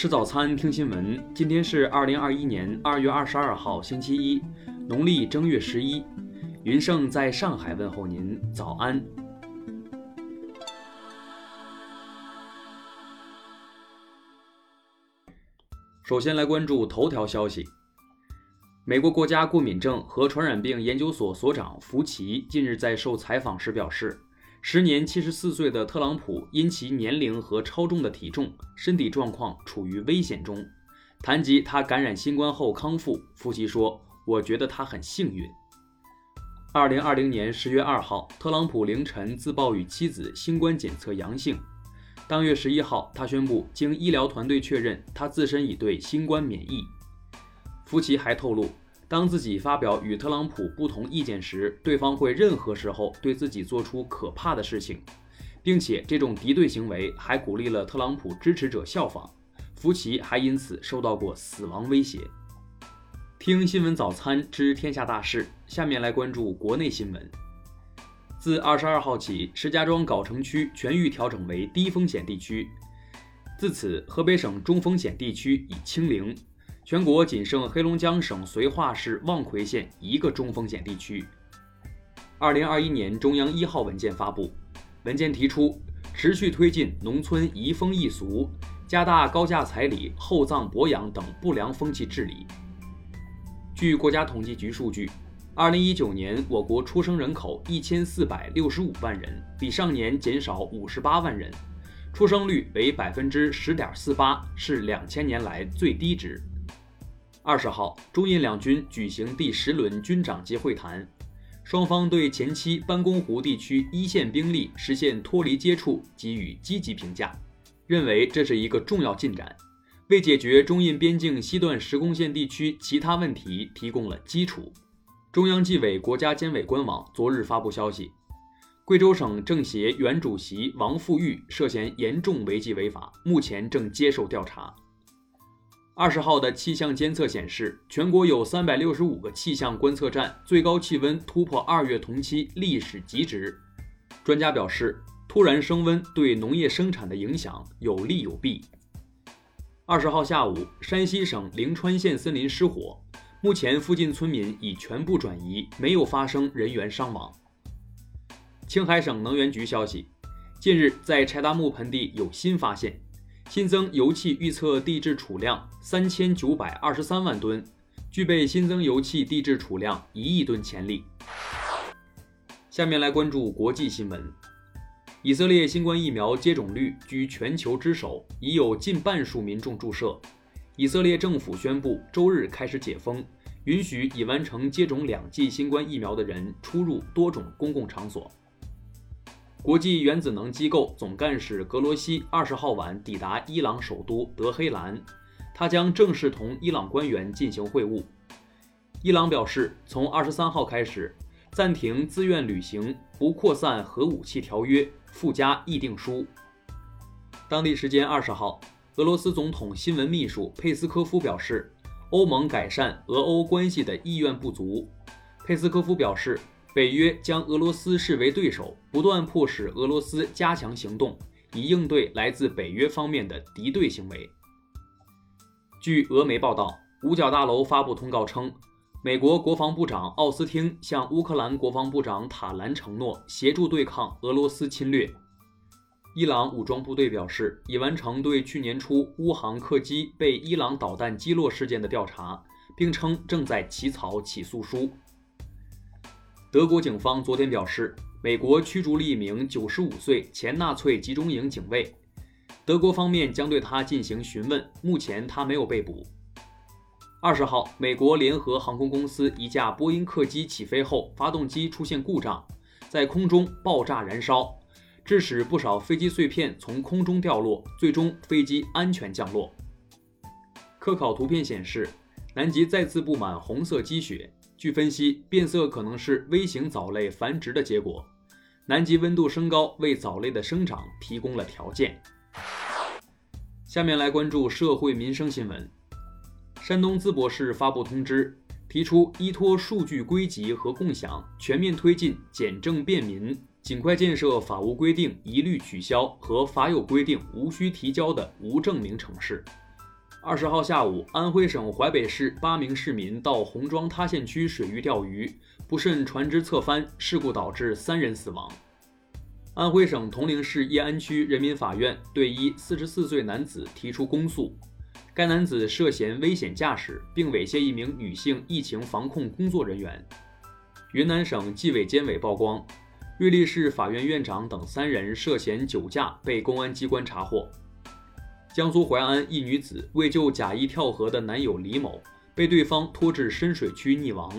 吃早餐，听新闻。今天是二零二一年二月二十二号，星期一，农历正月十一。云盛在上海问候您，早安。首先来关注头条消息。美国国家过敏症和传染病研究所所长福奇近日在受采访时表示，时年七十四岁的特朗普因其年龄和超重的体重，身体状况处于危险中。谈及他感染新冠后康复，福奇说：“我觉得他很幸运。”二零二零年十月二号，特朗普凌晨自曝与妻子新冠检测阳性。当月十一号，他宣布经医疗团队确认，他自身已对新冠免疫。福奇还透露，当自己发表与特朗普不同意见时，对方会任何时候对自己做出可怕的事情，并且这种敌对行为还鼓励了特朗普支持者效仿。福奇还因此受到过死亡威胁。听新闻早餐知天下大事，下面来关注国内新闻。自二十二号起，石家庄藁城区全域调整为低风险地区。自此，河北省中风险地区已清零，全国仅剩黑龙江省绥化市望奎县一个中风险地区。二零二一年中央一号文件发布，文件提出持续推进农村移风易俗，加大高价彩礼、厚葬薄养等不良风气治理。据国家统计局数据。二零一九年，我国出生人口一千四百六十五万人，比上年减少五十八万人，出生率为百分之十点四八，是两千年来最低值。二十号，中印两军举行第十轮军长级会谈，双方对前期班公湖地区一线兵力实现脱离接触给予积极评价，认为这是一个重要进展，为解决中印边境西段实控线地区其他问题提供了基础。中央纪委国家监委官网昨日发布消息，贵州省政协原主席王富玉涉嫌严重违纪违法，目前正接受调查。二十号的气象监测显示，全国有三百六十五个气象观测站，最高气温突破二月同期历史极值。专家表示，突然升温对农业生产的影响有利有弊。二十号下午，山西省灵川县森林失火。目前，附近村民已全部转移，没有发生人员伤亡。青海省能源局消息，近日在柴达木盆地有新发现，新增油气预测地质储量三千九百二十三万吨，具备新增油气地质储量一亿吨潜力。下面来关注国际新闻，以色列新冠疫苗接种率居全球之首，已有近半数民众注射。以色列政府宣布，周日开始解封，允许已完成接种两剂新冠疫苗的人出入多种公共场所。国际原子能机构总干事格罗西二十号晚抵达伊朗首都德黑兰，他将正式同伊朗官员进行会晤。伊朗表示，从二十三号开始暂停自愿履行不扩散核武器条约附加议定书。当地时间二十号。俄罗斯总统新闻秘书佩斯科夫表示，欧盟改善俄欧关系的意愿不足。佩斯科夫表示，北约将俄罗斯视为对手，不断迫使俄罗斯加强行动，以应对来自北约方面的敌对行为。据俄媒报道，五角大楼发布通告称，美国国防部长奥斯汀向乌克兰国防部长塔兰承诺协助对抗俄罗斯侵略。伊朗武装部队表示，已完成对去年初乌航客机被伊朗导弹击落事件的调查，并称正在起草起诉书。德国警方昨天表示，美国驱逐了一名95岁前纳粹集中营警卫，德国方面将对他进行询问，目前他没有被捕。二十号，美国联合航空公司一架波音客机起飞后，发动机出现故障，在空中爆炸燃烧。致使不少飞机碎片从空中掉落，最终飞机安全降落。科考图片显示，南极再次布满红色积雪。据分析，变色可能是微型藻类繁殖的结果。南极温度升高，为藻类的生长提供了条件。下面来关注社会民生新闻。山东淄博市发布通知，提出依托数据归集和共享，全面推进简政便民。尽快建设法无规定一律取消和法有规定无需提交的无证明城市。二十号下午，安徽省淮北市八名市民到红庄塌陷区水域钓鱼，不慎船只侧翻，事故导致三人死亡。安徽省铜陵市叶安区人民法院对一四十四岁男子提出公诉，该男子涉嫌危险驾驶，并猥亵一名女性疫情防控工作人员。云南省纪委监委曝光，瑞丽市法院院长等三人涉嫌酒驾被公安机关查获。江苏淮安一女子为救假意跳河的男友李某，被对方拖至深水区溺亡。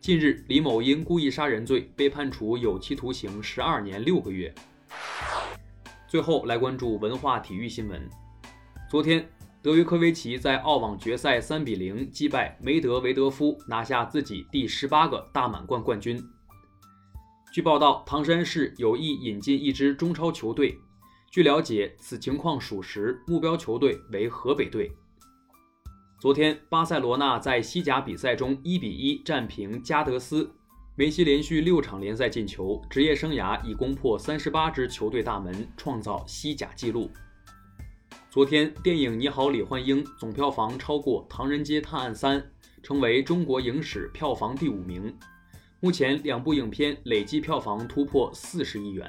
近日，李某因故意杀人罪被判处有期徒刑十二年六个月。最后来关注文化体育新闻。昨天。德约科维奇在澳网决赛三比零击败梅德韦德夫，拿下自己第十八个大满贯冠军。据报道，唐山市有意引进一支中超球队。据了解，此情况属实，目标球队为河北队。昨天，巴塞罗那在西甲比赛中一比一战平加德斯，梅西连续六场联赛进球，职业生涯已攻破三十八支球队大门，创造西甲纪录。昨天，电影《你好，李焕英》总票房超过《唐人街探案三》，成为中国影史票房第五名。目前，两部影片累计票房突破四十亿元。